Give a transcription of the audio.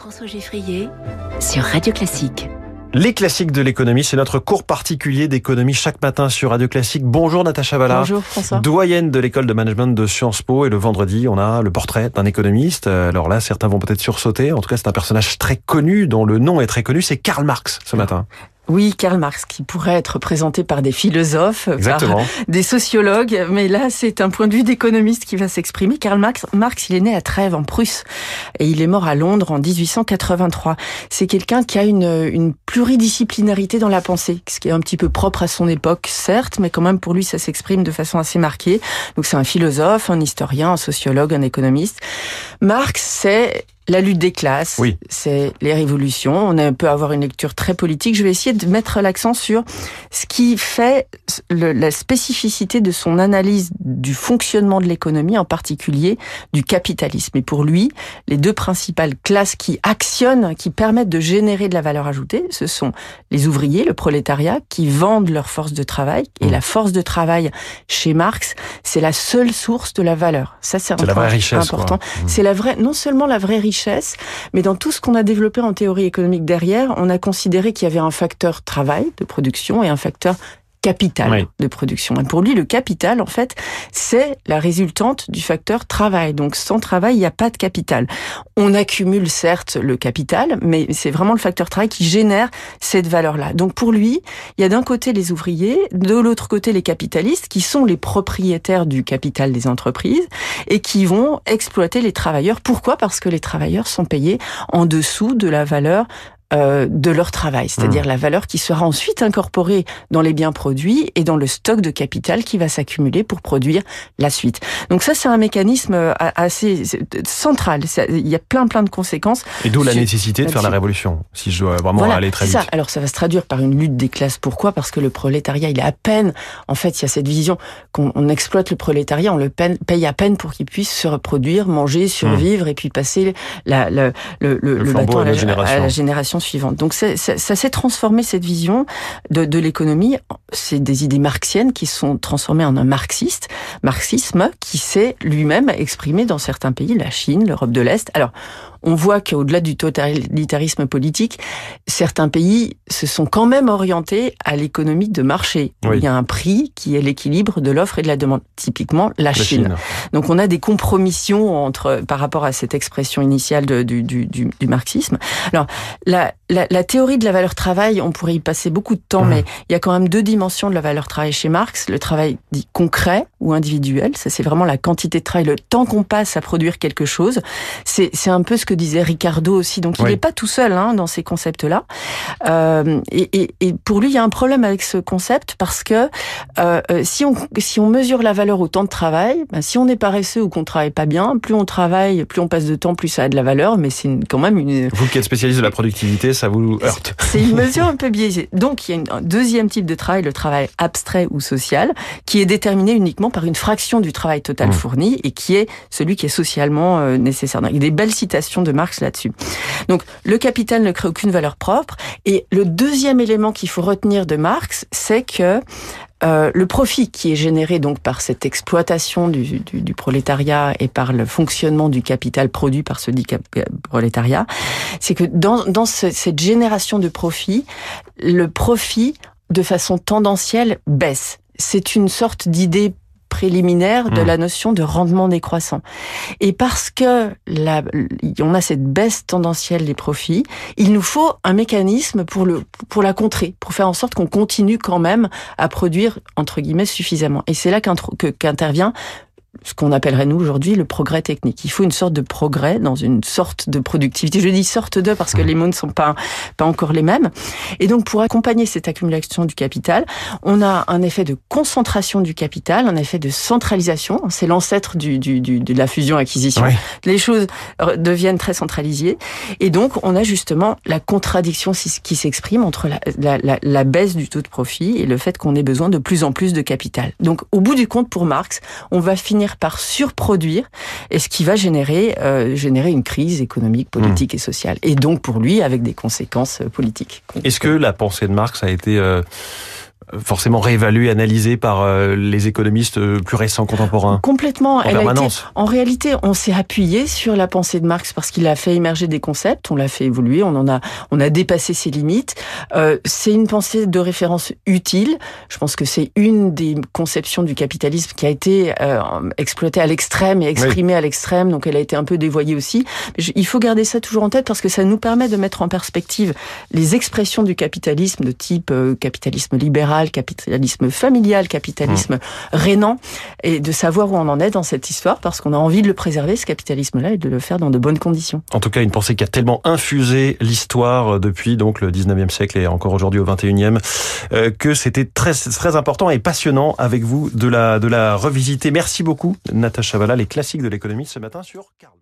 François Geffrier sur Radio Classique. Les classiques de l'économie, c'est notre cours particulier d'économie chaque matin sur Radio Classique. Bonjour Natacha Valla. Bonjour François. Doyenne de l'école de management de Sciences Po. Et le vendredi, on a le portrait d'un économiste. Alors là, certains vont peut-être sursauter. En tout cas, c'est un personnage très connu, dont le nom est très connu. C'est Karl Marx ce matin. Oui, Karl Marx, qui pourrait être présenté par des philosophes, Exactement. par des sociologues, mais là, c'est un point de vue d'économiste qui va s'exprimer. Karl Marx, Marx, il est né à Trèves, en Prusse, et il est mort à Londres en 1883. C'est quelqu'un qui a une, une pluridisciplinarité dans la pensée, ce qui est un petit peu propre à son époque, certes, mais quand même pour lui, ça s'exprime de façon assez marquée. Donc c'est un philosophe, un historien, un sociologue, un économiste. Marx, c'est la lutte des classes, oui. c'est les révolutions. On peut avoir une lecture très politique. Je vais essayer de mettre l'accent sur ce qui fait le, la spécificité de son analyse du fonctionnement de l'économie, en particulier du capitalisme. Et pour lui, les deux principales classes qui actionnent, qui permettent de générer de la valeur ajoutée, ce sont les ouvriers, le prolétariat, qui vendent leur force de travail. Et mmh. la force de travail, chez Marx, c'est la seule source de la valeur. Ça, c'est la vraie richesse, important. Mmh. C'est la vraie, non seulement la vraie richesse, mais dans tout ce qu'on a développé en théorie économique derrière, on a considéré qu'il y avait un facteur travail de production et un facteur capital oui. de production. Et pour lui, le capital, en fait, c'est la résultante du facteur travail. Donc, sans travail, il n'y a pas de capital. On accumule, certes, le capital, mais c'est vraiment le facteur travail qui génère cette valeur-là. Donc, pour lui, il y a d'un côté les ouvriers, de l'autre côté les capitalistes, qui sont les propriétaires du capital des entreprises et qui vont exploiter les travailleurs. Pourquoi? Parce que les travailleurs sont payés en dessous de la valeur euh, de leur travail, c'est-à-dire mmh. la valeur qui sera ensuite incorporée dans les biens produits et dans le stock de capital qui va s'accumuler pour produire la suite. Donc ça, c'est un mécanisme euh, assez central. Il y a plein plein de conséquences. Et d'où la nécessité de faire la révolution, si je dois vraiment voilà, aller très vite. Ça. Alors ça va se traduire par une lutte des classes. Pourquoi? Parce que le prolétariat, il est à peine. En fait, il y a cette vision qu'on exploite le prolétariat, on le paye à peine pour qu'il puisse se reproduire, manger, survivre mmh. et puis passer la, la, le, le, le, bâton à la, génération. Donc ça, ça, ça s'est transformé cette vision de, de l'économie. C'est des idées marxiennes qui sont transformées en un marxiste, marxisme qui s'est lui-même exprimé dans certains pays, la Chine, l'Europe de l'Est. Alors on voit qu'au-delà du totalitarisme politique, certains pays se sont quand même orientés à l'économie de marché. Oui. Il y a un prix qui est l'équilibre de l'offre et de la demande. Typiquement, la, la Chine. Chine. Donc on a des compromissions entre par rapport à cette expression initiale de, du, du, du, du, marxisme. Alors la, la, la, théorie de la valeur travail, on pourrait y passer beaucoup de temps, mmh. mais il y a quand même deux dimensions de la valeur travail chez Marx. Le travail dit concret ou individuel, ça c'est vraiment la quantité de travail, le temps qu'on passe à produire quelque chose. C'est un peu ce que disait Ricardo aussi. Donc il n'est oui. pas tout seul hein, dans ces concepts-là. Euh, et, et, et, pour lui, il y a un problème avec ce concept parce que euh, si on si on mesure la valeur au temps de travail, ben, si on est paresseux ou qu'on travaille pas bien, plus on travaille, plus on passe de temps, plus ça a de la valeur. Mais c'est quand même une. Vous qui êtes spécialiste de la productivité, ça vous heurte. C'est une mesure un peu biaisée. Donc il y a un deuxième type de travail, le travail abstrait ou social, qui est déterminé uniquement par une fraction du travail total Mmh. fourni et qui est celui qui est socialement euh, nécessaire. Il y a des belles citations de Marx là-dessus. Donc le capital ne crée aucune valeur propre. Et le deuxième élément qu'il faut retenir de Marx, c'est que euh, le profit qui est généré donc par cette exploitation du, prolétariat et par le fonctionnement du capital produit par ce dit prolétariat, c'est que dans, dans ce, cette génération de profit, le profit de façon tendancielle baisse. C'est une sorte d'idée préliminaire de Mmh. la notion de rendement décroissant. Et parce que la, on a cette baisse tendancielle des profits, il nous faut un mécanisme pour le pour la contrer, pour faire en sorte qu'on continue quand même à produire entre guillemets suffisamment. Et c'est là qu'intervient ce qu'on appellerait nous aujourd'hui le progrès technique. Il faut une sorte de progrès dans une sorte de productivité. Je dis sorte de parce que les mots ne sont pas pas encore les mêmes. Et donc pour accompagner cette accumulation du capital, on a un effet de concentration du capital, un effet de centralisation. C'est l'ancêtre du, du, du, de la fusion-acquisition. Les choses deviennent très centralisées. Et donc on a justement la contradiction qui s'exprime entre la, la, la, la baisse du taux de profit et le fait qu'on ait besoin de plus en plus de capital. Donc au bout du compte, pour Marx, on va finir par surproduire et ce qui va générer euh, générer une crise économique, politique mmh. et sociale et donc pour lui avec des conséquences euh, politiques. Est-ce que la pensée de Marx a été euh, forcément réévaluée, analysée par euh, les économistes euh, plus récents, contemporains. Complètement. En Elle a été- permanence. en réalité, on s'est appuyé sur la pensée de Marx parce qu'il a fait émerger des concepts, on l'a fait évoluer, on en a, on a dépassé ses limites. Euh, c'est une pensée de référence utile. Je pense que c'est une des conceptions du capitalisme qui a été euh, exploitée à l'extrême et exprimée à l'extrême, donc elle a été un peu dévoyée aussi. Mais je- il faut garder ça toujours en tête parce que ça nous permet de mettre en perspective les expressions du capitalisme de type euh, capitalisme libéral, capitalisme familial, capitalisme rénant, et de savoir où on en est dans cette histoire parce qu'on a envie de le préserver, ce capitalisme-là, et de le faire dans de bonnes conditions. En tout cas, une pensée qui a tellement infusé l'histoire euh, depuis donc le 19e siècle et encore aujourd'hui au 21e euh, que c'était très très important et passionnant avec vous de la de la revisiter. Merci beaucoup Natacha Valla, les classiques de l'économie ce matin sur Karl.